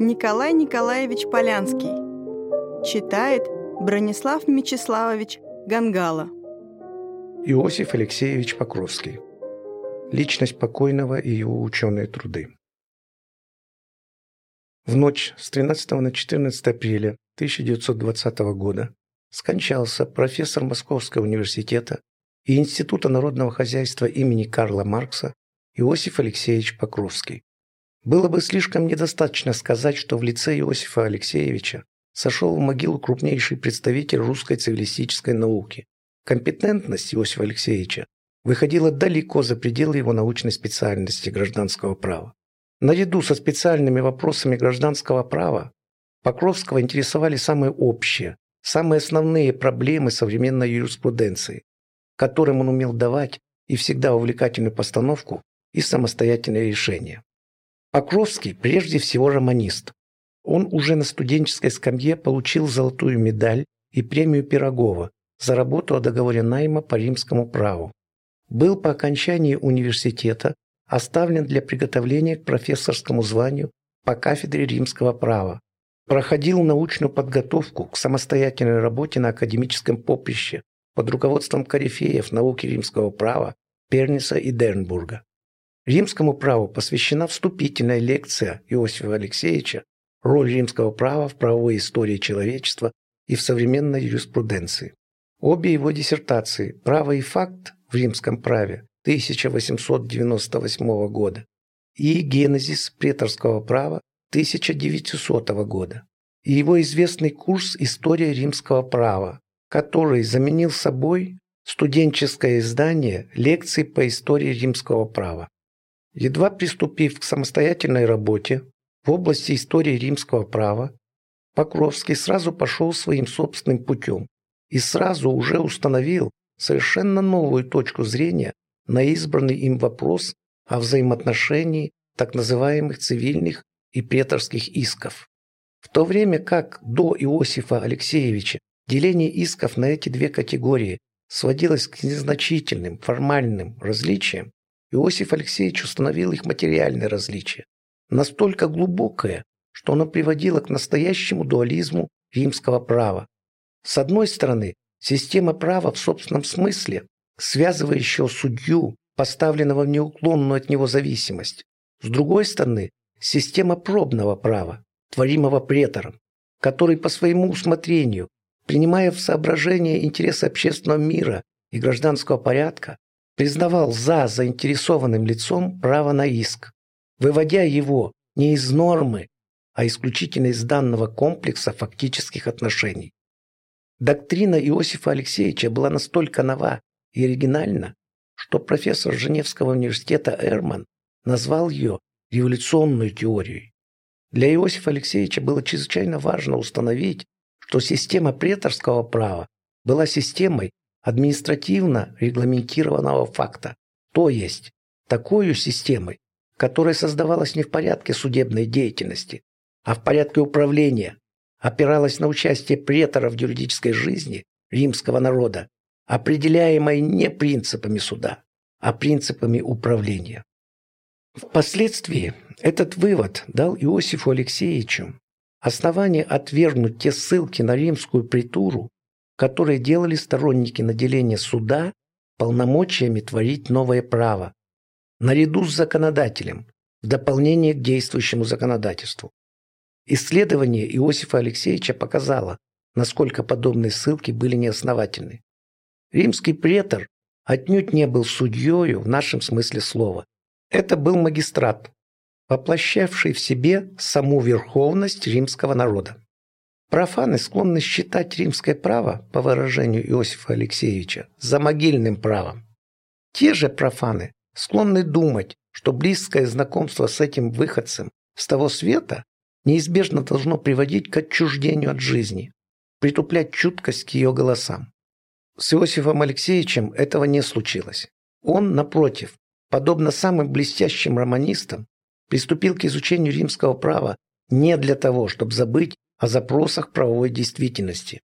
Николай Николаевич Полянский. Читает Бронислав Мечиславович Гангала. Иосиф Алексеевич Покровский. Личность покойного и его ученые труды. В ночь с 13 на 14 апреля 1920 года скончался профессор Московского университета и Института народного хозяйства имени Карла Маркса Иосиф Алексеевич Покровский. Было бы слишком недостаточно сказать, что в лице Иосифа Алексеевича сошел в могилу крупнейший представитель русской цивилистической науки. Компетентность Иосифа Алексеевича выходила далеко за пределы его научной специальности гражданского права. Наряду со специальными вопросами гражданского права Покровского интересовали самые общие, самые основные проблемы современной юриспруденции, которым он умел давать и всегда увлекательную постановку и самостоятельные решения. Покровский прежде всего романист. Он уже на студенческой скамье получил золотую медаль и премию Пирогова за работу о договоре найма по римскому праву. Был по окончании университета оставлен для приготовления к профессорскому званию по кафедре римского права. Проходил научную подготовку к самостоятельной работе на академическом поприще под руководством корифеев науки римского права Перниса и Дернбурга. Римскому праву посвящена вступительная лекция Иосифа Алексеевича «Роль римского права в правовой истории человечества и в современной юриспруденции». Обе его диссертации «Право и факт в римском праве» 1898 года и «Генезис преторского права» 1900 года и его известный курс «История римского права», который заменил собой студенческое издание лекций по истории римского права. Едва приступив к самостоятельной работе в области истории римского права, Покровский сразу пошел своим собственным путем и сразу уже установил совершенно новую точку зрения на избранный им вопрос о взаимоотношении так называемых цивильных и преторских исков. В то время как до Иосифа Алексеевича деление исков на эти две категории сводилось к незначительным формальным различиям, Иосиф Алексеевич установил их материальное различие, настолько глубокое, что оно приводило к настоящему дуализму римского права. С одной стороны, система права в собственном смысле, связывающего судью, поставленного в неуклонную от него зависимость. С другой стороны, система пробного права, творимого претором, который по своему усмотрению, принимая в соображение интересы общественного мира и гражданского порядка, признавал за заинтересованным лицом право на иск, выводя его не из нормы, а исключительно из данного комплекса фактических отношений. Доктрина Иосифа Алексеевича была настолько нова и оригинальна, что профессор Женевского университета Эрман назвал ее революционной теорией. Для Иосифа Алексеевича было чрезвычайно важно установить, что система преторского права была системой, административно регламентированного факта, то есть такой системой, которая создавалась не в порядке судебной деятельности, а в порядке управления, опиралась на участие преторов в юридической жизни римского народа, определяемой не принципами суда, а принципами управления. Впоследствии этот вывод дал Иосифу Алексеевичу основание отвергнуть те ссылки на римскую притуру, которые делали сторонники наделения суда полномочиями творить новое право, наряду с законодателем, в дополнение к действующему законодательству. Исследование Иосифа Алексеевича показало, насколько подобные ссылки были неосновательны. Римский претор отнюдь не был судьёю в нашем смысле слова. Это был магистрат, воплощавший в себе саму верховность римского народа. Профаны склонны считать римское право, по выражению Иосифа Алексеевича, за могильным правом. Те же профаны склонны думать, что близкое знакомство с этим выходцем с того света неизбежно должно приводить к отчуждению от жизни, притуплять чуткость к ее голосам. С Иосифом Алексеевичем этого не случилось. Он, напротив, подобно самым блестящим романистам, приступил к изучению римского права не для того, чтобы забыть о запросах правовой действительности,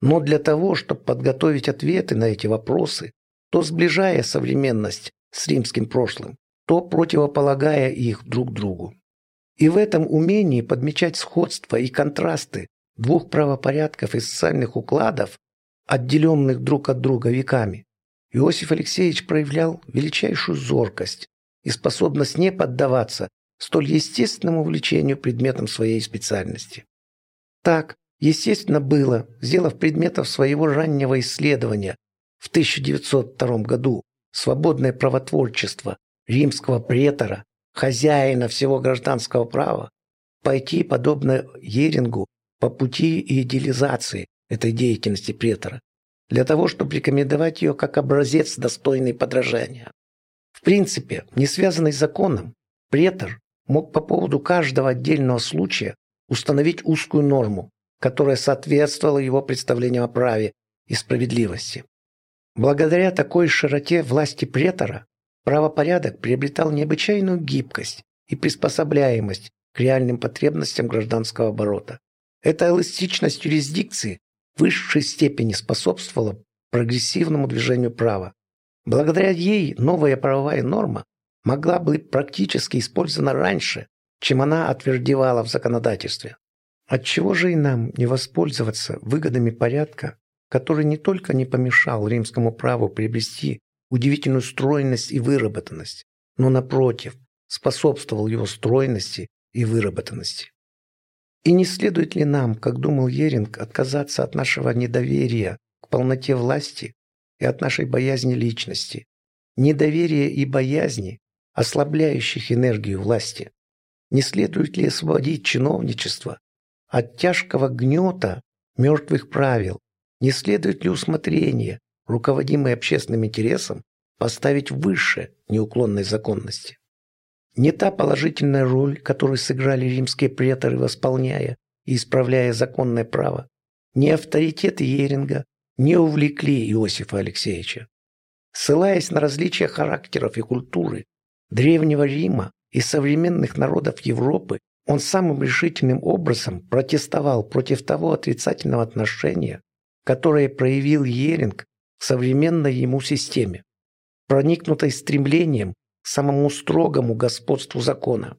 но для того, чтобы подготовить ответы на эти вопросы, то сближая современность с римским прошлым, то противополагая их друг другу. И в этом умении подмечать сходства и контрасты двух правопорядков и социальных укладов, отделенных друг от друга веками, Иосиф Алексеевич проявлял величайшую зоркость и способность не поддаваться столь естественному влечению предметом своей специальности. Так, естественно, было, сделав предметов своего раннего исследования в 1902 году свободное правотворчество римского претора, хозяина всего гражданского права, пойти, подобно Ерингу, по пути идеализации этой деятельности претора, для того, чтобы рекомендовать ее как образец, достойный подражания. В принципе, не связанный с законом, претор мог по поводу каждого отдельного случая установить узкую норму, которая соответствовала его представлениям о праве и справедливости. Благодаря такой широте власти претора правопорядок приобретал необычайную гибкость и приспособляемость к реальным потребностям гражданского оборота. Эта эластичность юрисдикции в высшей степени способствовала прогрессивному движению права. Благодаря ей новая правовая норма могла быть практически использована раньше, чем она отвердевала в законодательстве. Отчего же и нам не воспользоваться выгодами порядка, который не только не помешал римскому праву приобрести удивительную стройность и выработанность, но, напротив, способствовал его стройности и выработанности. И не следует ли нам, как думал Еринг, отказаться от нашего недоверия к полноте власти и от нашей боязни личности, недоверия и боязни, ослабляющих энергию власти? Не следует ли освободить чиновничество от тяжкого гнета мертвых правил? Не следует ли усмотрение, руководимое общественным интересом, поставить выше неуклонной законности? Не та положительная роль, которую сыграли римские преторы, восполняя и исправляя законное право, ни авторитеты Еринга не увлекли Иосифа Алексеевича. Ссылаясь на различия характеров и культуры Древнего Рима и современных народов Европы, он самым решительным образом протестовал против того отрицательного отношения, которое проявил Еринг к современной ему системе, проникнутой стремлением к самому строгому господству закона.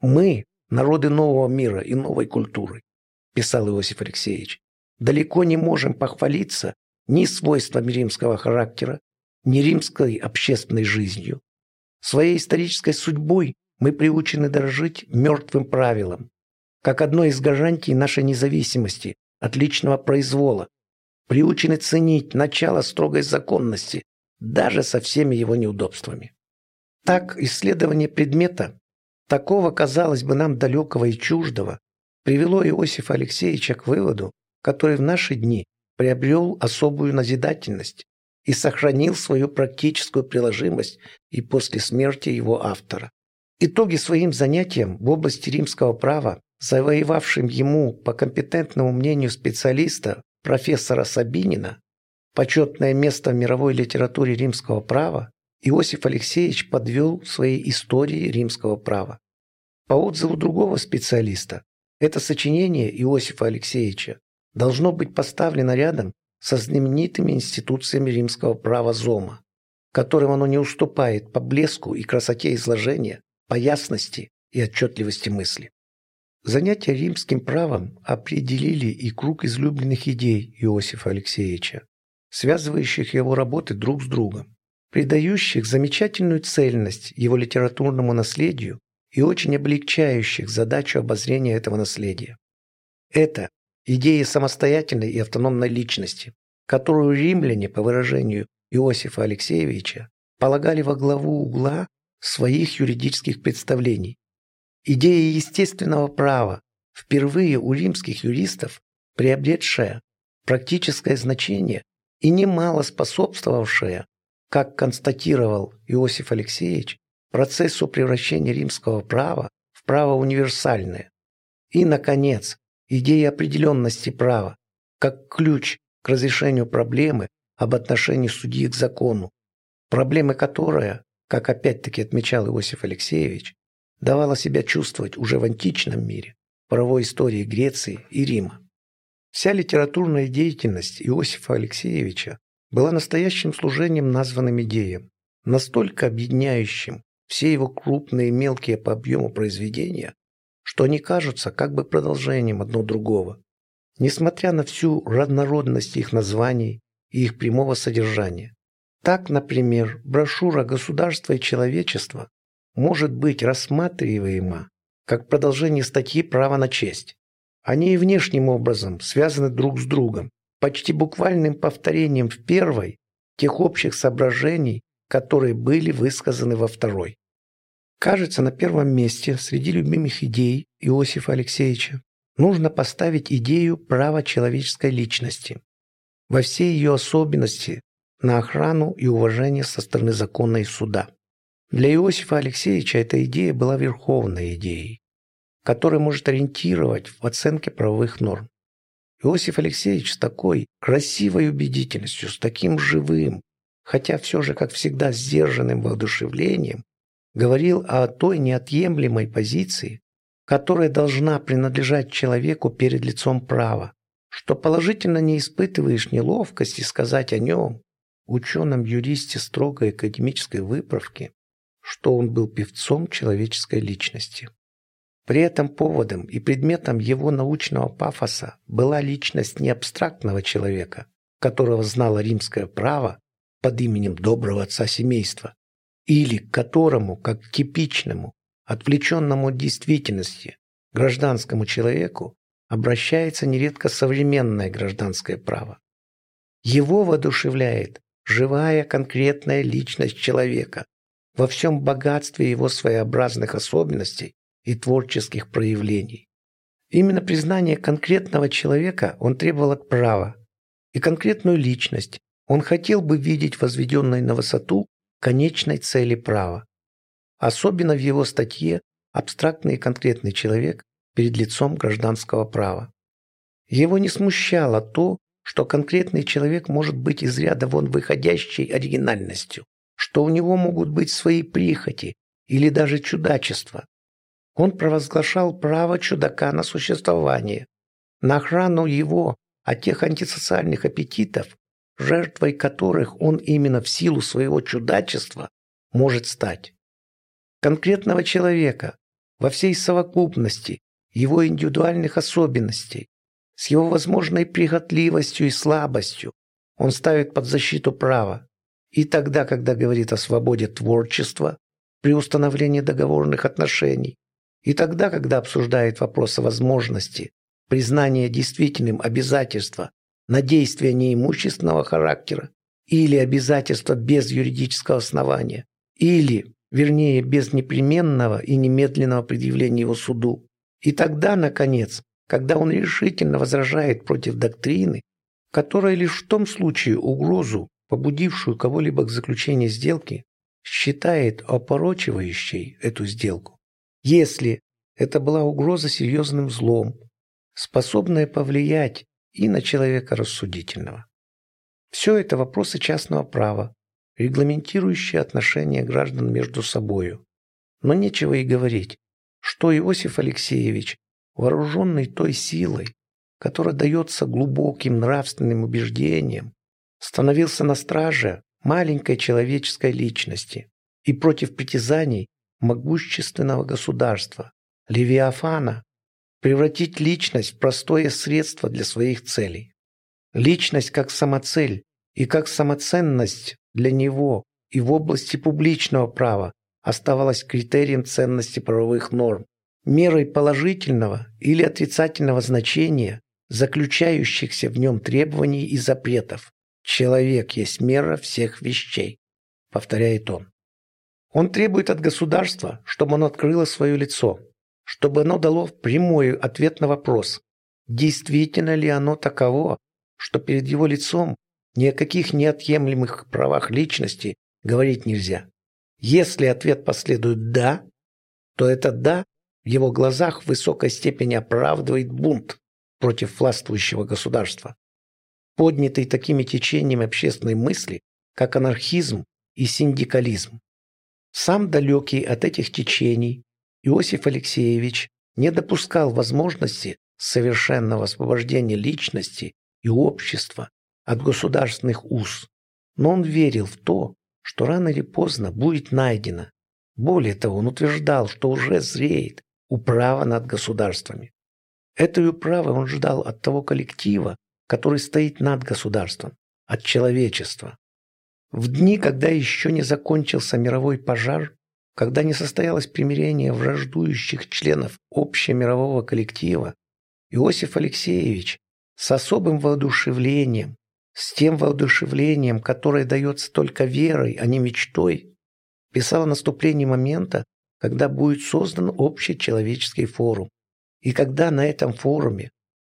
«Мы – народы нового мира и новой культуры», – писал Иосиф Алексеевич, «далеко не можем похвалиться ни свойствами римского характера, ни римской общественной жизнью. Своей исторической судьбой мы приучены дорожить мертвым правилам, как одной из гарантий нашей независимости от личного произвола, приучены ценить начало строгой законности, даже со всеми его неудобствами. Так исследование предмета, такого, казалось бы, нам далекого и чуждого, привело Иосифа Алексеевича к выводу, который в наши дни приобрел особую назидательность и сохранил свою практическую приложимость и после смерти его автора. Итоги своим занятиям в области римского права, завоевавшим ему, по компетентному мнению специалиста, профессора Сабинина, почетное место в мировой литературе римского права, Иосиф Алексеевич подвел своей истории римского права. По отзыву другого специалиста, это сочинение Иосифа Алексеевича должно быть поставлено рядом со знаменитыми институциями римского права Зома, которым оно не уступает по блеску и красоте изложения, по ясности и отчетливости мысли. Занятия римским правом определили и круг излюбленных идей Иосифа Алексеевича, связывающих его работы друг с другом придающих замечательную цельность его литературному наследию и очень облегчающих задачу обозрения этого наследия. Это идея самостоятельной и автономной личности, которую римляне, по выражению Иосифа Алексеевича, полагали во главу угла своих юридических представлений. Идея естественного права, впервые у римских юристов приобретшая практическое значение и немало способствовавшая как констатировал Иосиф Алексеевич, процессу превращения римского права в право универсальное. И, наконец, идея определенности права, как ключ к разрешению проблемы об отношении судьи к закону, проблемы которая, как опять-таки отмечал Иосиф Алексеевич, давала себя чувствовать уже в античном мире, правовой истории Греции и Рима. Вся литературная деятельность Иосифа Алексеевича была настоящим служением названным идеям, настолько объединяющим все его крупные и мелкие по объему произведения, что они кажутся как бы продолжением одно другого, несмотря на всю разнородность их названий и их прямого содержания. Так, например, брошюра «Государство и человечество» может быть рассматриваема как продолжение статьи «Право на честь». Они и внешним образом связаны друг с другом, почти буквальным повторением в первой тех общих соображений, которые были высказаны во второй. Кажется, на первом месте среди любимых идей Иосифа Алексеевича нужно поставить идею права человеческой личности во всей ее особенности на охрану и уважение со стороны закона и суда. Для Иосифа Алексеевича эта идея была верховной идеей, которая может ориентировать в оценке правовых норм. Иосиф Алексеевич с такой красивой убедительностью, с таким живым, хотя все же, как всегда, сдержанным воодушевлением, говорил о той неотъемлемой позиции, которая должна принадлежать человеку перед лицом права, что положительно не испытываешь неловкости сказать о нем, ученом-юристе строгой академической выправки, что он был певцом человеческой личности. При этом поводом и предметом его научного пафоса была личность не абстрактного человека, которого знало римское право под именем доброго отца семейства, или к которому, как типичному, отвлеченному от действительности, гражданскому человеку обращается нередко современное гражданское право. Его воодушевляет живая конкретная личность человека во всем богатстве его своеобразных особенностей и творческих проявлений. Именно признание конкретного человека он требовал от права, и конкретную личность он хотел бы видеть возведенной на высоту конечной цели права. Особенно в его статье «Абстрактный и конкретный человек перед лицом гражданского права». Его не смущало то, что конкретный человек может быть из ряда вон выходящей оригинальностью, что у него могут быть свои прихоти или даже чудачества, он провозглашал право чудака на существование, на охрану его от тех антисоциальных аппетитов, жертвой которых он именно в силу своего чудачества может стать. Конкретного человека во всей совокупности его индивидуальных особенностей, с его возможной прихотливостью и слабостью он ставит под защиту права. И тогда, когда говорит о свободе творчества, при установлении договорных отношений, и тогда, когда обсуждает вопрос о возможности признания действительным обязательства на действия неимущественного характера или обязательства без юридического основания, или, вернее, без непременного и немедленного предъявления его суду. И тогда, наконец, когда он решительно возражает против доктрины, которая лишь в том случае угрозу, побудившую кого-либо к заключению сделки, считает опорочивающей эту сделку если это была угроза серьезным злом, способная повлиять и на человека рассудительного. Все это вопросы частного права, регламентирующие отношения граждан между собою. Но нечего и говорить, что Иосиф Алексеевич, вооруженный той силой, которая дается глубоким нравственным убеждениям, становился на страже маленькой человеческой личности и против притязаний могущественного государства, Левиафана, превратить личность в простое средство для своих целей. Личность как самоцель и как самоценность для него и в области публичного права оставалась критерием ценности правовых норм, мерой положительного или отрицательного значения, заключающихся в нем требований и запретов. Человек есть мера всех вещей, повторяет он. Он требует от государства, чтобы оно открыло свое лицо, чтобы оно дало прямой ответ на вопрос, действительно ли оно таково, что перед его лицом ни о каких неотъемлемых правах личности говорить нельзя. Если ответ последует «да», то это «да» в его глазах в высокой степени оправдывает бунт против властвующего государства, поднятый такими течениями общественной мысли, как анархизм и синдикализм. Сам далекий от этих течений, Иосиф Алексеевич не допускал возможности совершенного освобождения личности и общества от государственных уз, но он верил в то, что рано или поздно будет найдено. Более того, он утверждал, что уже зреет, управа над государствами. Этой управы он ждал от того коллектива, который стоит над государством, от человечества. В дни, когда еще не закончился мировой пожар, когда не состоялось примирение враждующих членов общемирового коллектива, Иосиф Алексеевич с особым воодушевлением, с тем воодушевлением, которое дается только верой, а не мечтой, писал о наступлении момента, когда будет создан общий человеческий форум. И когда на этом форуме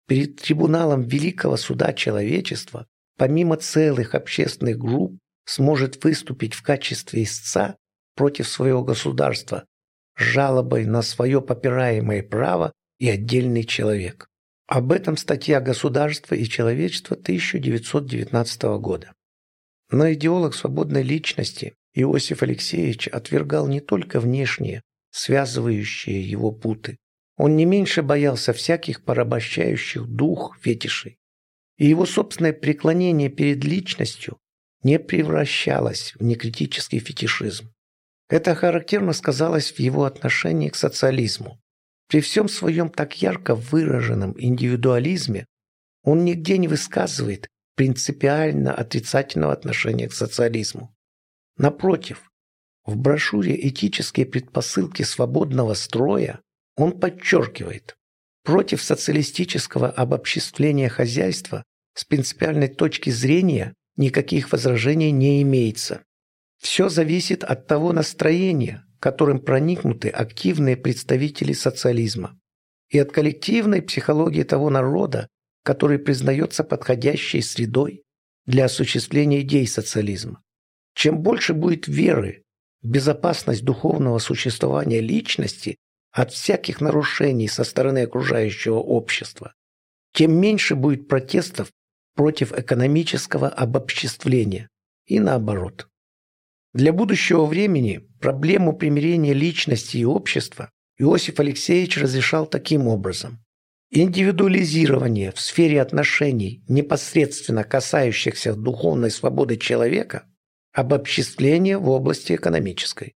перед трибуналом Великого Суда Человечества, помимо целых общественных групп, сможет выступить в качестве истца против своего государства с жалобой на свое попираемое право и отдельный человек. Об этом статья «Государство и человечество» 1919 года. Но идеолог свободной личности Иосиф Алексеевич отвергал не только внешние, связывающие его путы. Он не меньше боялся всяких порабощающих дух фетишей. И его собственное преклонение перед личностью не превращалось в некритический фетишизм. Это характерно сказалось в его отношении к социализму. При всем своем так ярко выраженном индивидуализме он нигде не высказывает принципиально отрицательного отношения к социализму. Напротив, в брошюре «Этические предпосылки свободного строя» он подчеркивает, против социалистического обобществления хозяйства с принципиальной точки зрения никаких возражений не имеется. Все зависит от того настроения, которым проникнуты активные представители социализма, и от коллективной психологии того народа, который признается подходящей средой для осуществления идей социализма. Чем больше будет веры в безопасность духовного существования личности от всяких нарушений со стороны окружающего общества, тем меньше будет протестов против экономического обобществления и наоборот. Для будущего времени проблему примирения личности и общества Иосиф Алексеевич разрешал таким образом. Индивидуализирование в сфере отношений, непосредственно касающихся духовной свободы человека, обобществление в области экономической.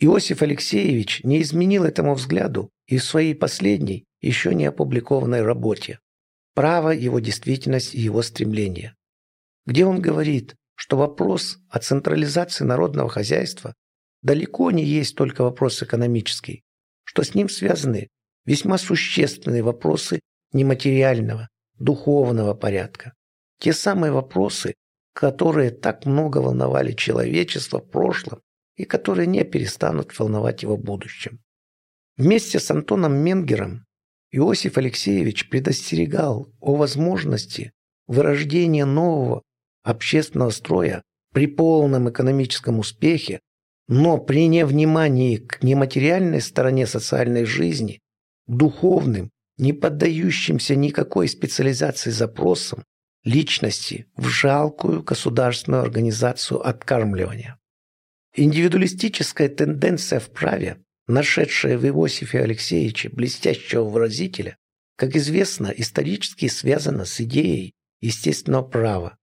Иосиф Алексеевич не изменил этому взгляду и в своей последней, еще не опубликованной работе «Право, его действительность и его стремление», где он говорит, что вопрос о централизации народного хозяйства далеко не есть только вопрос экономический, что с ним связаны весьма существенные вопросы нематериального, духовного порядка. Те самые вопросы, которые так много волновали человечество в прошлом и которые не перестанут волновать его в будущем. Вместе с Антоном Менгером Иосиф Алексеевич предостерегал о возможности вырождения нового общественного строя при полном экономическом успехе, но при невнимании к нематериальной стороне социальной жизни, духовным, не поддающимся никакой специализации запросам личности в жалкую государственную организацию откармливания. Индивидуалистическая тенденция в праве, нашедшая в Иосифе Алексеевиче блестящего выразителя, как известно, исторически связана с идеей естественного права,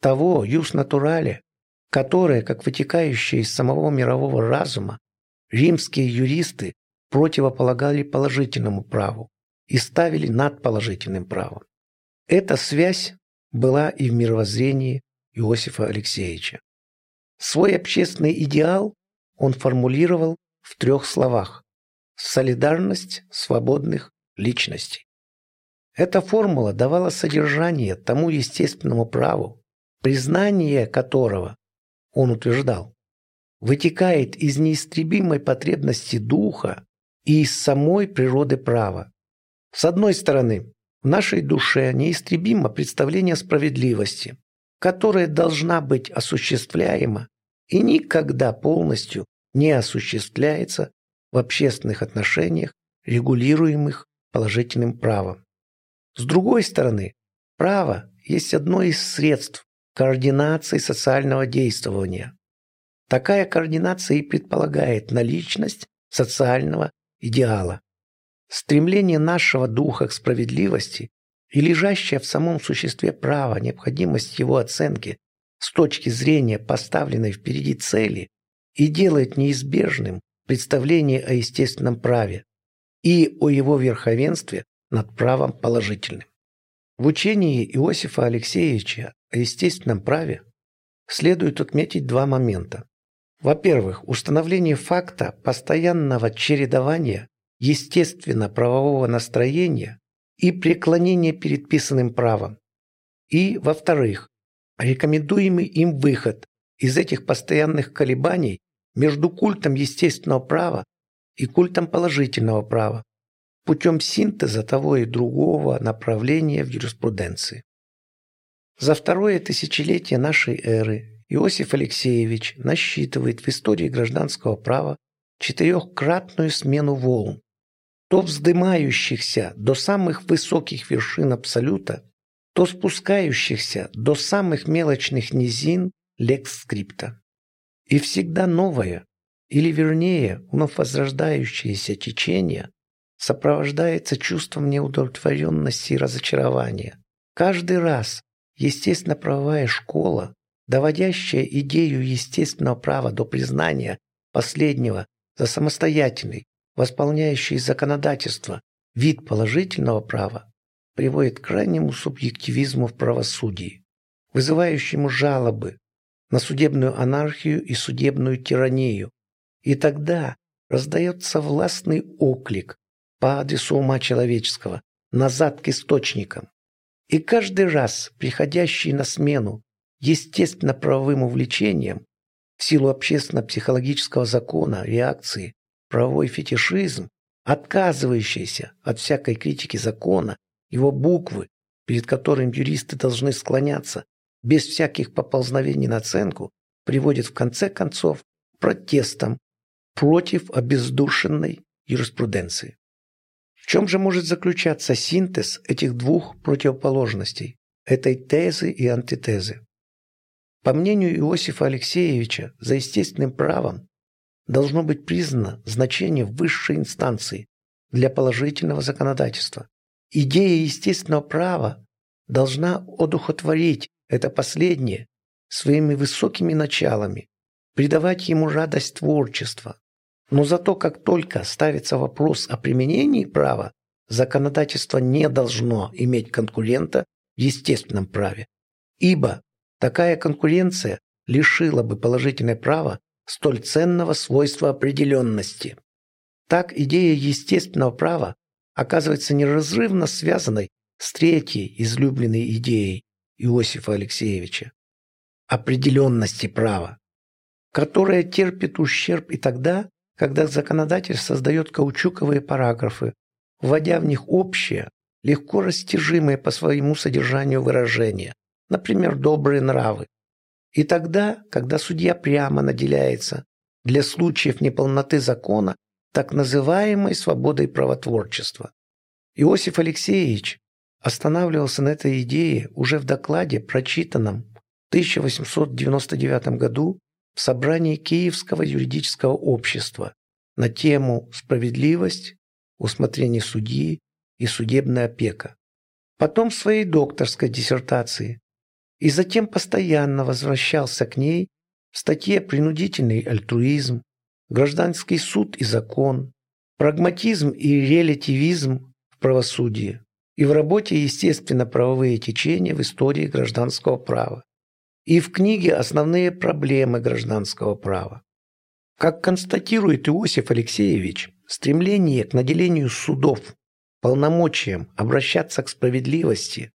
того юс натурале, которое, как вытекающее из самого мирового разума, римские юристы противополагали положительному праву и ставили над положительным правом. Эта связь была и в мировоззрении Иосифа Алексеевича. Свой общественный идеал он формулировал в трех словах – солидарность свободных личностей. Эта формула давала содержание тому естественному праву, признание которого, он утверждал, вытекает из неистребимой потребности духа и из самой природы права. С одной стороны, в нашей душе неистребимо представление справедливости, которая должна быть осуществляема и никогда полностью не осуществляется в общественных отношениях, регулируемых положительным правом. С другой стороны, право есть одно из средств координации социального действования. Такая координация и предполагает наличность социального идеала. Стремление нашего духа к справедливости и лежащее в самом существе права необходимость его оценки с точки зрения поставленной впереди цели и делает неизбежным представление о естественном праве. и о его верховенстве над правом положительным. В учении Иосифа Алексеевича о естественном праве следует отметить два момента. Во-первых, установление факта постоянного чередования естественно-правового настроения и преклонения перед писанным правом. И, во-вторых, рекомендуемый им выход из этих постоянных колебаний между культом естественного права и культом положительного права путем синтеза того и другого направления в юриспруденции. За второе тысячелетие нашей эры Иосиф Алексеевич насчитывает в истории гражданского права четырехкратную смену волн, то вздымающихся до самых высоких вершин абсолюта, то спускающихся до самых мелочных низин лекс-скрипта. И всегда новое, или вернее, вновь возрождающееся течение сопровождается чувством неудовлетворенности и разочарования. Каждый раз естественно-правовая школа, доводящая идею естественного права до признания последнего за самостоятельный, восполняющий законодательство, вид положительного права, приводит к крайнему субъективизму в правосудии, вызывающему жалобы на судебную анархию и судебную тиранию. И тогда раздается властный оклик по адресу ума человеческого, назад к источникам. И каждый раз приходящий на смену естественно-правовым увлечениям в силу общественно-психологического закона, реакции, правовой фетишизм, отказывающийся от всякой критики закона, его буквы, перед которым юристы должны склоняться без всяких поползновений на оценку, приводит в конце концов к протестам против обездушенной юриспруденции. В чем же может заключаться синтез этих двух противоположностей, этой тезы и антитезы? По мнению Иосифа Алексеевича, за естественным правом должно быть признано значение высшей инстанции для положительного законодательства. Идея естественного права должна одухотворить это последнее своими высокими началами, придавать ему радость творчества. Но зато как только ставится вопрос о применении права, законодательство не должно иметь конкурента в естественном праве, ибо такая конкуренция лишила бы положительное право столь ценного свойства определенности. Так идея естественного права оказывается неразрывно связанной с третьей излюбленной идеей Иосифа Алексеевича – определенности права, которая терпит ущерб и тогда, когда законодатель создает каучуковые параграфы, вводя в них общее, легко растяжимые по своему содержанию выражения, например, добрые нравы, и тогда, когда судья прямо наделяется для случаев неполноты закона так называемой свободой правотворчества. Иосиф Алексеевич останавливался на этой идее уже в докладе, прочитанном в 1899 году в собрании Киевского юридического общества на тему «Справедливость, усмотрение судьи и судебная опека». Потом в своей докторской диссертации и затем постоянно возвращался к ней в статье «Принудительный альтруизм», «Гражданский суд и закон», «Прагматизм и релятивизм в правосудии» и в работе «Естественно-правовые течения в истории гражданского права» и в книге «Основные проблемы гражданского права». Как констатирует Иосиф Алексеевич, стремление к наделению судов полномочием обращаться к справедливости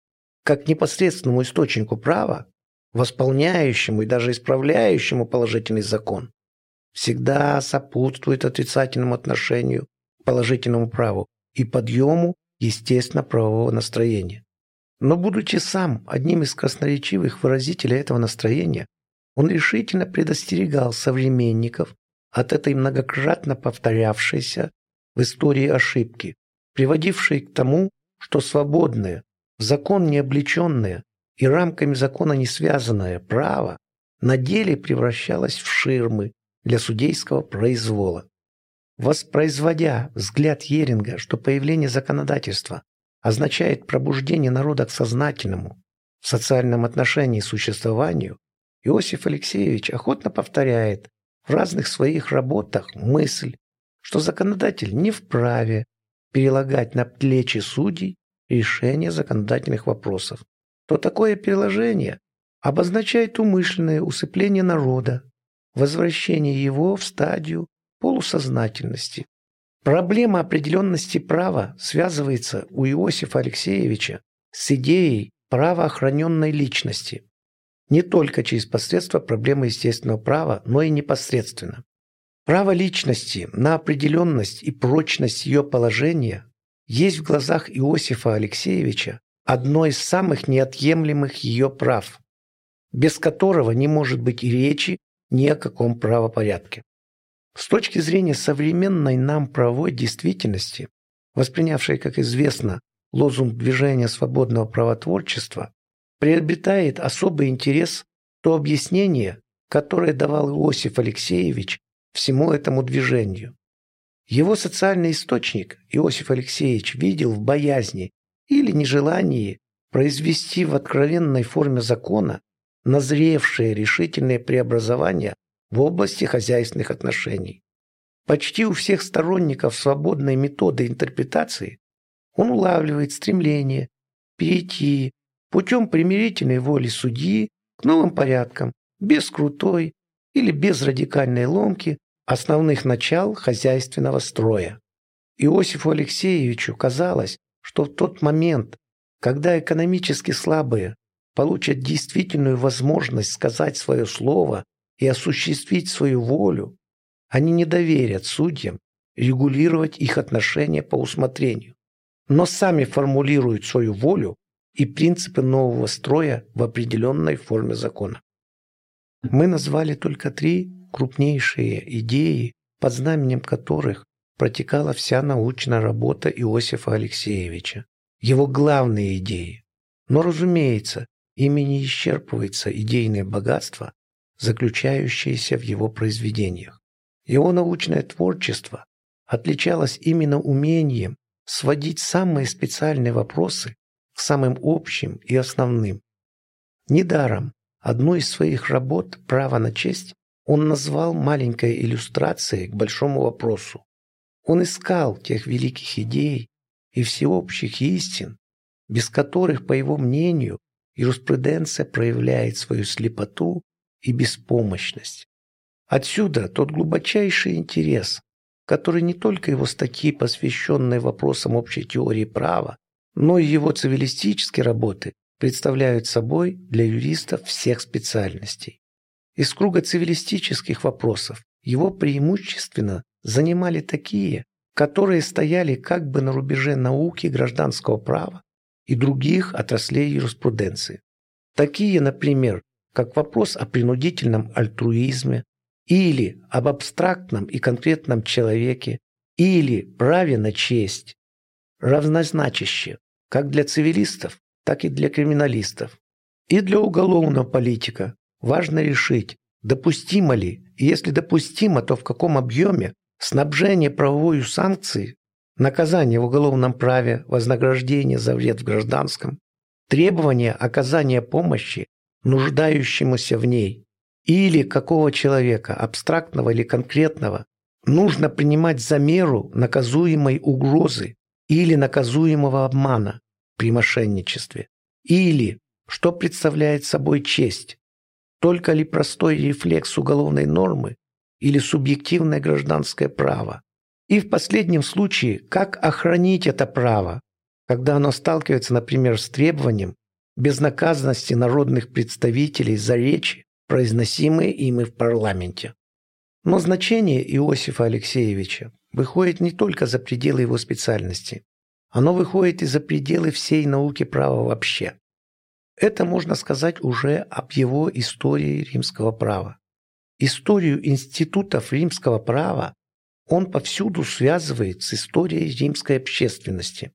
как непосредственному источнику права, восполняющему и даже исправляющему положительный закон, всегда сопутствует отрицательному отношению к положительному праву и подъему естественно-правового настроения. Но будучи сам одним из красноречивых выразителей этого настроения, он решительно предостерегал современников от этой многократно повторявшейся в истории ошибки, приводившей к тому, что свободное, закон не облеченное и рамками закона не связанное право на деле превращалось в ширмы для судейского произвола. Воспроизводя взгляд Еринга, что появление законодательства означает пробуждение народа к сознательному, в социальном отношении существованию, Иосиф Алексеевич охотно повторяет в разных своих работах мысль, что законодатель не вправе перелагать на плечи судей решение законодательных вопросов, то такое переложение обозначает умышленное усыпление народа, возвращение его в стадию полусознательности. Проблема определенности права связывается у Иосифа Алексеевича с идеей правоохраненной личности, не только через посредство проблемы естественного права, но и непосредственно. Право личности на определенность и прочность ее положения есть в глазах Иосифа Алексеевича одно из самых неотъемлемых ее прав, без которого не может быть и речи ни о каком правопорядке. С точки зрения современной нам правовой действительности, воспринявшей, как известно, лозунг движения свободного правотворчества, приобретает особый интерес то объяснение, которое давал Иосиф Алексеевич всему этому движению. Его социальный источник Иосиф Алексеевич видел в боязни или нежелании произвести в откровенной форме закона назревшие решительные преобразования в области хозяйственных отношений. Почти у всех сторонников свободной методы интерпретации он улавливает стремление перейти путем примирительной воли судьи к новым порядкам, без крутой или без радикальной ломки основных начал хозяйственного строя. Иосифу Алексеевичу казалось, что в тот момент, когда экономически слабые получат действительную возможность сказать свое слово и осуществить свою волю, они не доверят судьям регулировать их отношения по усмотрению, но сами формулируют свою волю и принципы нового строя в определенной форме закона. Мы назвали только три крупнейшие идеи, под знаменем которых протекала вся научная работа Иосифа Алексеевича, его главные идеи. Но, разумеется, ими не исчерпывается идейное богатство, заключающееся в его произведениях. Его научное творчество отличалось именно умением сводить самые специальные вопросы к самым общим и основным. Недаром одну из своих работ «Право на честь» он назвал маленькой иллюстрацией к большому вопросу. Он искал тех великих идей и всеобщих истин, без которых, по его мнению, юриспруденция проявляет свою слепоту и беспомощность. Отсюда тот глубочайший интерес, который не только его статьи, посвященные вопросам общей теории права, но и его цивилистические работы представляют собой для юристов всех специальностей. Из круга цивилистических вопросов его преимущественно занимали такие, которые стояли как бы на рубеже науки гражданского права и других отраслей юриспруденции. Такие, например, как вопрос о принудительном альтруизме или об абстрактном и конкретном человеке или праве на честь, равнозначащие как для цивилистов, так и для криминалистов, и для уголовного политика, Важно решить, допустимо ли, и если допустимо, то в каком объеме снабжение правовой санкции, наказание в уголовном праве, вознаграждение за вред в гражданском, требование оказания помощи нуждающемуся в ней или какого человека, абстрактного или конкретного, нужно принимать за меру наказуемой угрозы или наказуемого обмана при мошенничестве, или что представляет собой честь, только ли простой рефлекс уголовной нормы или субъективное гражданское право? И в последнем случае, как охранить это право, когда оно сталкивается, например, с требованием безнаказанности народных представителей за речи, произносимые ими в парламенте. Но значение Иосифа Алексеевича выходит не только за пределы его специальности. Оно выходит и за пределы всей науки права вообще. Это можно сказать уже об его истории римского права. Историю институтов римского права он повсюду связывает с историей римской общественности.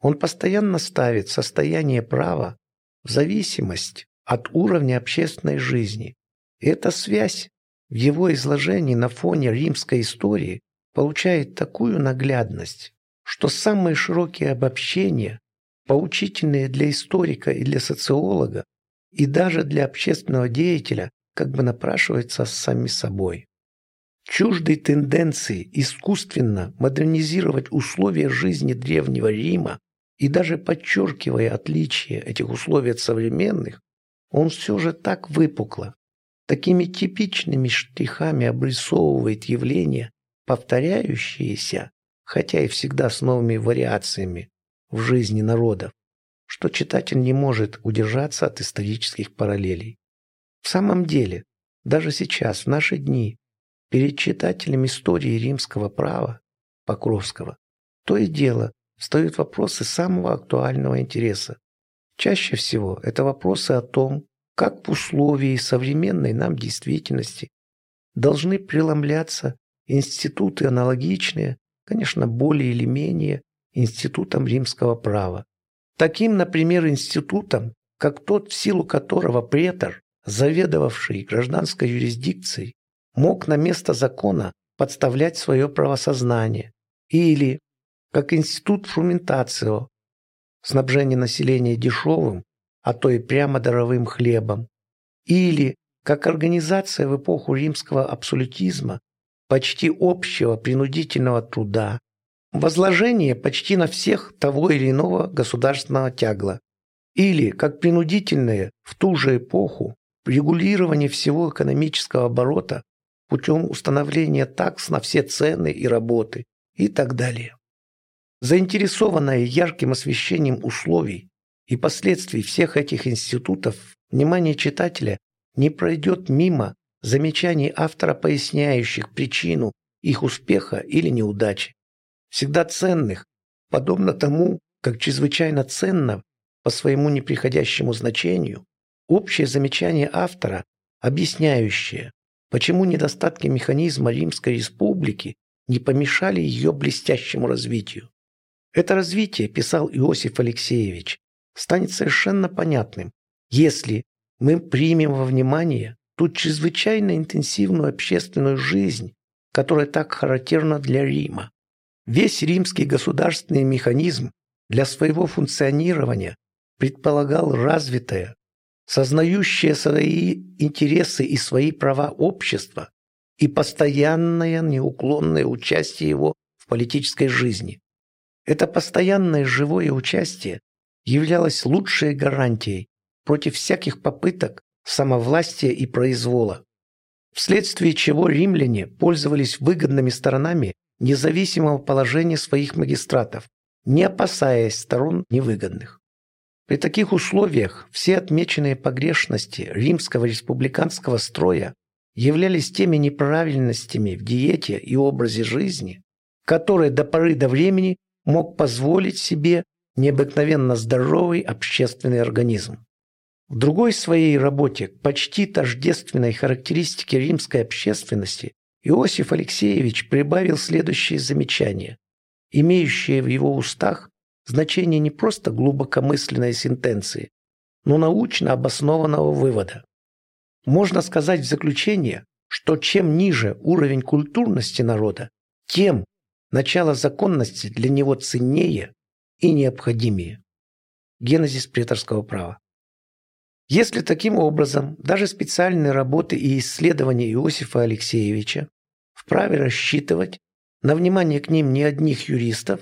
Он постоянно ставит состояние права в зависимость от уровня общественной жизни. Эта связь в его изложении на фоне римской истории получает такую наглядность, что самые широкие обобщения поучительные для историка и для социолога, и даже для общественного деятеля, как бы напрашиваются сами собой. чуждой тенденции искусственно модернизировать условия жизни Древнего Рима и даже подчеркивая отличия этих условий от современных, он все же так выпукло, такими типичными штрихами обрисовывает явления, повторяющиеся, хотя и всегда с новыми вариациями в жизни народов, что читатель не может удержаться от исторических параллелей. В самом деле, даже сейчас, в наши дни, перед читателем истории римского права Покровского то и дело встают вопросы самого актуального интереса. Чаще всего это вопросы о том, как в условии современной нам действительности должны преломляться институты аналогичные, конечно, более или менее институтам римского права. Таким, например, институтом, как тот, в силу которого претор, заведовавший гражданской юрисдикцией, мог на место закона подставлять свое правосознание, или как институт фрументацио, снабжение населения дешевым, а то и прямо даровым хлебом, или как организация в эпоху римского абсолютизма почти общего принудительного труда, возложение почти на всех того или иного государственного тягла, или как принудительное в ту же эпоху регулирование всего экономического оборота путем установления такс на все цены и работы и так далее. Заинтересованная ярким освещением условий и последствий всех этих институтов, внимание читателя не пройдет мимо замечаний автора, поясняющих причину их успеха или неудачи. Всегда ценных, подобно тому, как чрезвычайно ценно по своему неприходящему значению общее замечание автора, объясняющее, почему недостатки механизма Римской Республики не помешали ее блестящему развитию. Это развитие, писал Иосиф Алексеевич, станет совершенно понятным, если мы примем во внимание ту чрезвычайно интенсивную общественную жизнь, которая так характерна для Рима. Весь римский государственный механизм для своего функционирования предполагал развитое, сознающее свои интересы и свои права общества и постоянное неуклонное участие его в политической жизни. Это постоянное живое участие являлась лучшей гарантией против всяких попыток самовластия и произвола, вследствие чего римляне пользовались выгодными сторонами независимого положения своих магистратов, не опасаясь сторон невыгодных. При таких условиях все отмеченные погрешности римского республиканского строя являлись теми неправильностями в диете и образе жизни, которые до поры до времени мог позволить себе необыкновенно здоровый общественный организм. В другой своей работе почти тождественной характеристике римской общественности Иосиф Алексеевич прибавил следующее замечание, имеющее в его устах значение не просто глубокомысленной сентенции, но научно обоснованного вывода. Можно сказать в заключение, что чем ниже уровень культурности народа, тем начало законности для него ценнее и необходимее. Генезис преторского права. Если таким образом даже специальные работы и исследования Иосифа Алексеевича вправе рассчитывать на внимание к ним не одних юристов,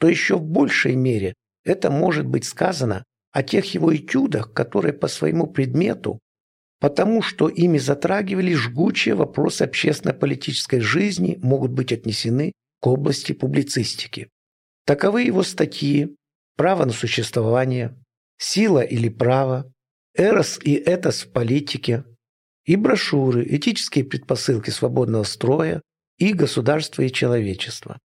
то еще в большей мере это может быть сказано о тех его этюдах, которые по своему предмету, потому что ими затрагивали жгучие вопросы общественно-политической жизни, могут быть отнесены к области публицистики. Таковы его статьи «Право на существование», «Сила или право», «Эрос и этос в политике» и брошюры «Этические предпосылки свободного строя» и «Государство и человечество».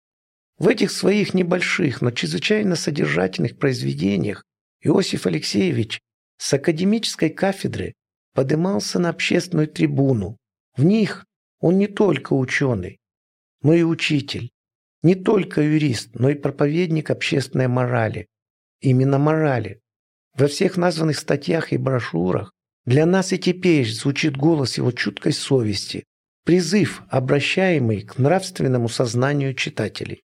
В этих своих небольших, но чрезвычайно содержательных произведениях Иосиф Алексеевич с академической кафедры подымался на общественную трибуну. В них он не только ученый, но и учитель, не только юрист, но и проповедник общественной морали. Именно морали. Во всех названных статьях и брошюрах для нас и теперь звучит голос его чуткой совести, призыв, обращаемый к нравственному сознанию читателей.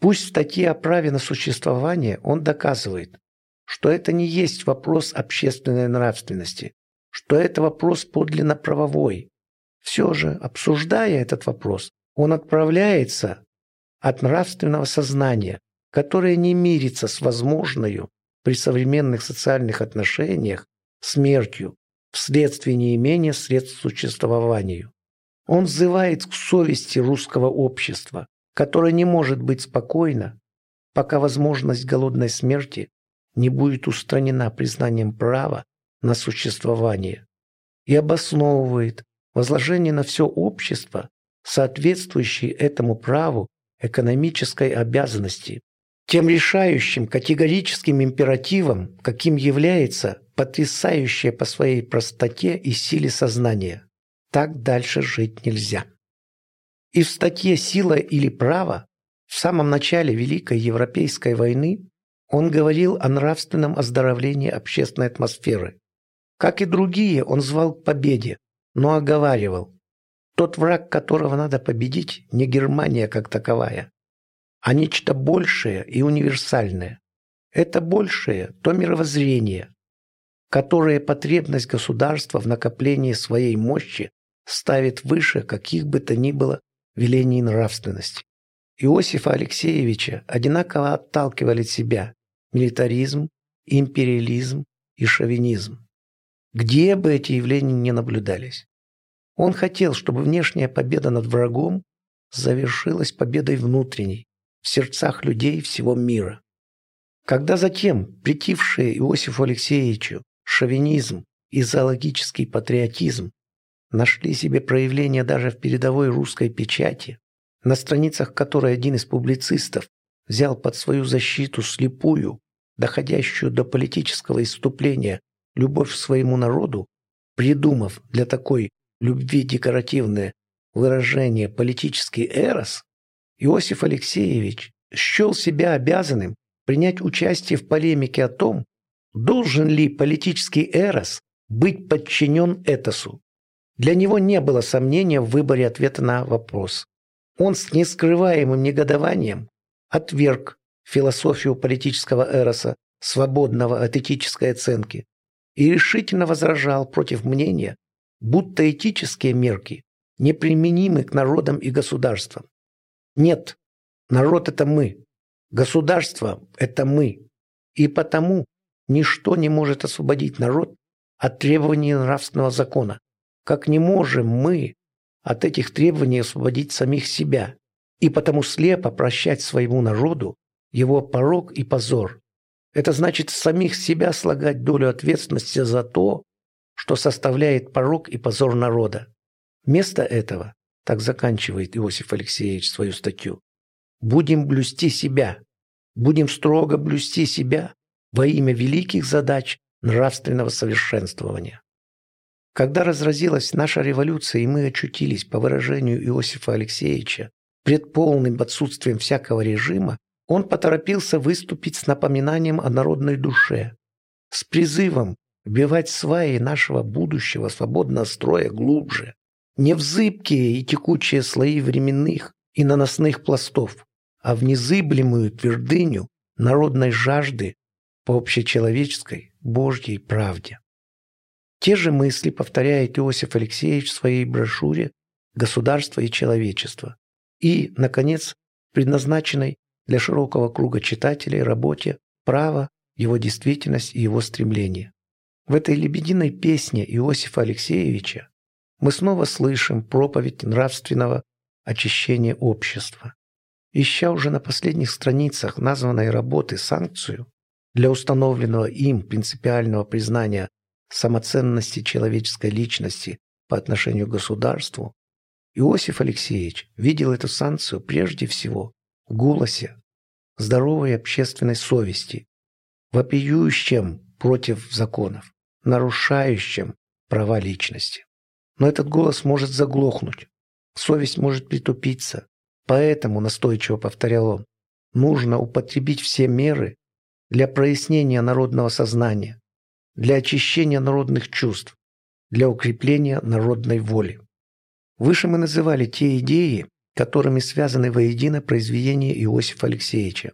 Пусть в статье о праве на существование он доказывает, что это не есть вопрос общественной нравственности, что это вопрос подлинно правовой. Все же, обсуждая этот вопрос, он отправляется от нравственного сознания, которое не мирится с возможной при современных социальных отношениях смертью вследствие неимения средств существованию. Он взывает к совести русского общества, которое не может быть спокойно, пока возможность голодной смерти не будет устранена признанием права на существование, и обосновывает возложение на все общество, соответствующей этому праву экономической обязанности, тем решающим категорическим императивом, каким является потрясающее по своей простоте и силе сознания. Так дальше жить нельзя. И в статье «Сила или право» в самом начале Великой Европейской войны он говорил о нравственном оздоровлении общественной атмосферы. Как и другие, он звал к победе, но оговаривал. Тот враг, которого надо победить, не Германия как таковая, а нечто большее и универсальное. Это большее – то мировоззрение, которое потребность государства в накоплении своей мощи ставит выше каких бы то ни было велений нравственности. Иосифа Алексеевича одинаково отталкивали от себя милитаризм, империализм и шовинизм. Где бы эти явления ни наблюдались. Он хотел, чтобы внешняя победа над врагом завершилась победой внутренней в сердцах людей всего мира. Когда затем притившие Иосифу Алексеевичу шовинизм и зоологический патриотизм нашли себе проявление даже в передовой русской печати, на страницах которой один из публицистов взял под свою защиту слепую, доходящую до политического иступления, любовь к своему народу, придумав для такой любви декоративное выражение «политический эрос», Иосиф Алексеевич счел себя обязанным принять участие в полемике о том, должен ли политический эрос быть подчинен этосу. Для него не было сомнения в выборе ответа на вопрос. Он с нескрываемым негодованием отверг философию политического эроса, свободного от этической оценки, и решительно возражал против мнения, будто этические мерки неприменимы к народам и государствам. Нет, народ – это мы, государство – это мы, и потому ничто не может освободить народ от требований нравственного закона, как не можем мы от этих требований освободить самих себя и потому слепо прощать своему народу его порог и позор. Это значит самих себя слагать долю ответственности за то, что составляет порог и позор народа. Вместо этого, так заканчивает Иосиф Алексеевич свою статью, будем блюсти себя, будем строго блюсти себя во имя великих задач нравственного совершенствования. Когда разразилась наша революция, и мы очутились, по выражению Иосифа Алексеевича, пред полным отсутствием всякого режима, он поторопился выступить с напоминанием о народной душе, с призывом вбивать сваи нашего будущего свободного строя глубже, не в зыбкие и текучие слои временных и наносных пластов, а в незыблемую твердыню народной жажды по общечеловеческой Божьей правде. Те же мысли повторяет Иосиф Алексеевич в своей брошюре «Государство и человечество» и, наконец, предназначенной для широкого круга читателей работе «Право, его действительность и его стремление». В этой лебединой песне Иосифа Алексеевича мы снова слышим проповедь нравственного очищения общества. Ища уже на последних страницах названной работы санкцию для установленного им принципиального признания самоценности человеческой личности по отношению к государству, Иосиф Алексеевич видел эту санкцию прежде всего в голосе здоровой общественной совести, вопиющем против законов, нарушающем права личности. Но этот голос может заглохнуть, совесть может притупиться, поэтому, настойчиво повторял он, нужно употребить все меры для прояснения народного сознания, для очищения народных чувств, для укрепления народной воли. Выше мы называли те идеи, которыми связаны воедино произведения Иосифа Алексеевича.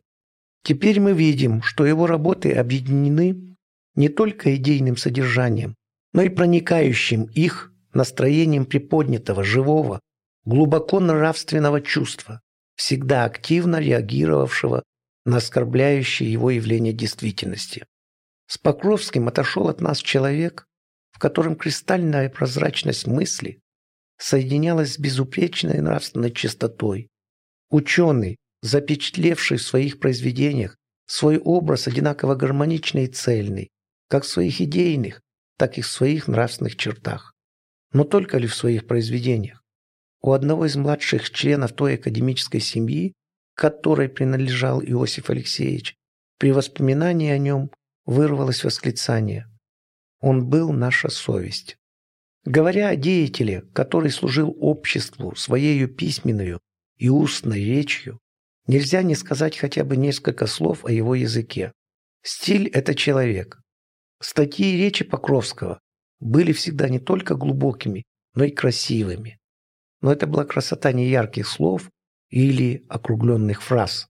Теперь мы видим, что его работы объединены не только идейным содержанием, но и проникающим их настроением приподнятого, живого, глубоко нравственного чувства, всегда активно реагировавшего на оскорбляющие его явления действительности. С Покровским отошел от нас человек, в котором кристальная прозрачность мысли соединялась с безупречной нравственной чистотой. Ученый, запечатлевший в своих произведениях свой образ одинаково гармоничный и цельный, как в своих идейных, так и в своих нравственных чертах. Но только ли в своих произведениях? У одного из младших членов той академической семьи, которой принадлежал Иосиф Алексеевич, при воспоминании о нем вырвалось восклицание «Он был наша совесть». Говоря о деятеле, который служил обществу своею письменную и устной речью, нельзя не сказать хотя бы несколько слов о его языке. Стиль – это человек. Статьи и речи Покровского были всегда не только глубокими, но и красивыми. Но это была красота не ярких слов или округленных фраз.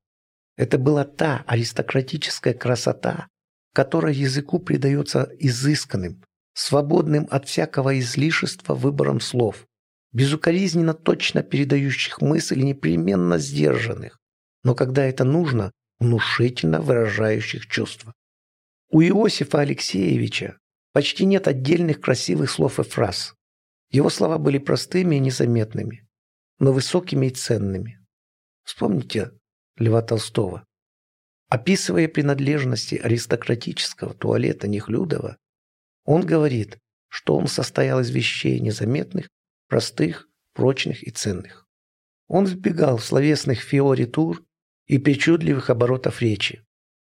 Это была та аристократическая красота, которая языку придается изысканным, свободным от всякого излишества выбором слов, безукоризненно точно передающих мысль непременно сдержанных, но когда это нужно, внушительно выражающих чувства. У Иосифа Алексеевича почти нет отдельных красивых слов и фраз. Его слова были простыми и незаметными, но высокими и ценными. Вспомните Льва Толстого. Описывая принадлежности аристократического туалета Нехлюдова, он говорит, что он состоял из вещей незаметных, простых, прочных и ценных. Он избегал словесных фиоритур и причудливых оборотов речи.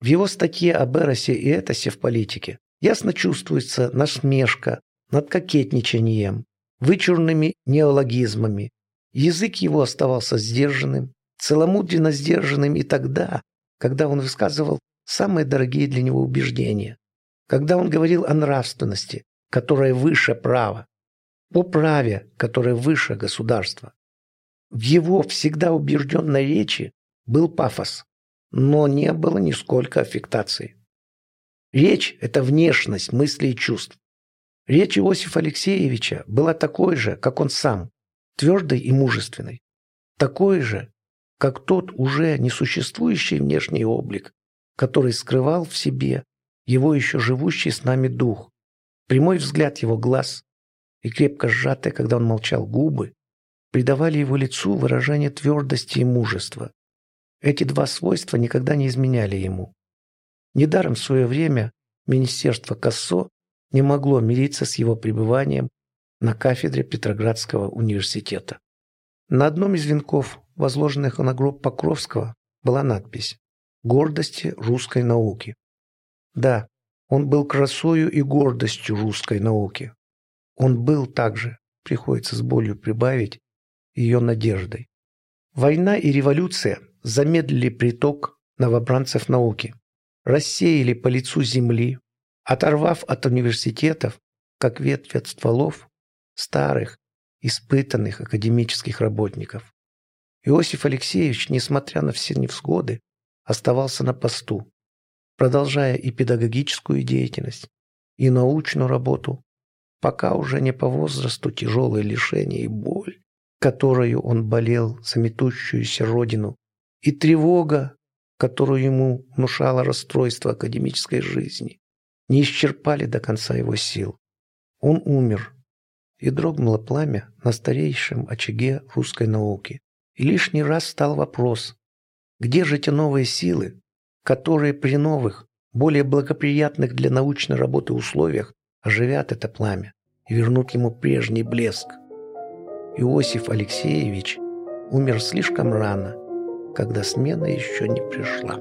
В его статье об Эросе и Этосе в политике ясно чувствуется насмешка над кокетничанием, вычурными неологизмами. Язык его оставался сдержанным, целомудренно сдержанным и тогда, когда он высказывал самые дорогие для него убеждения, когда он говорил о нравственности, которая выше права, о праве, которое выше государства. В его всегда убежденной речи был пафос, но не было нисколько аффектации. Речь – это внешность мыслей и чувств. Речь Иосифа Алексеевича была такой же, как он сам, твердой и мужественной. Такой же, как тот уже несуществующий внешний облик, который скрывал в себе его еще живущий с нами дух. Прямой взгляд его глаз и крепко сжатые, когда он молчал, губы придавали его лицу выражение твердости и мужества. Эти два свойства никогда не изменяли ему. Недаром в свое время Министерство Кассо не могло мириться с его пребыванием на кафедре Петроградского университета. На одном из венков, возложенных на гроб Покровского, была надпись «Гордости русской науки». Да, он был красою и гордостью русской науки. Он был также, приходится с болью прибавить, ее надеждой. Война и революция замедлили приток новобранцев науки, рассеяли по лицу земли, оторвав от университетов, как ветвь от стволов, старых, испытанных академических работников. Иосиф Алексеевич, несмотря на все невзгоды, оставался на посту, продолжая и педагогическую деятельность, и научную работу, пока уже не по возрасту тяжелые лишения и боль, которую он болел за метущуюся родину и тревога, которую ему внушало расстройство академической жизни, не исчерпали до конца его сил. Он умер, и дрогнуло пламя на старейшем очаге русской науки. И лишний раз стал вопрос, где же те новые силы, которые при новых, более благоприятных для научной работы условиях оживят это пламя и вернут ему прежний блеск. Иосиф Алексеевич умер слишком рано – когда смена еще не пришла.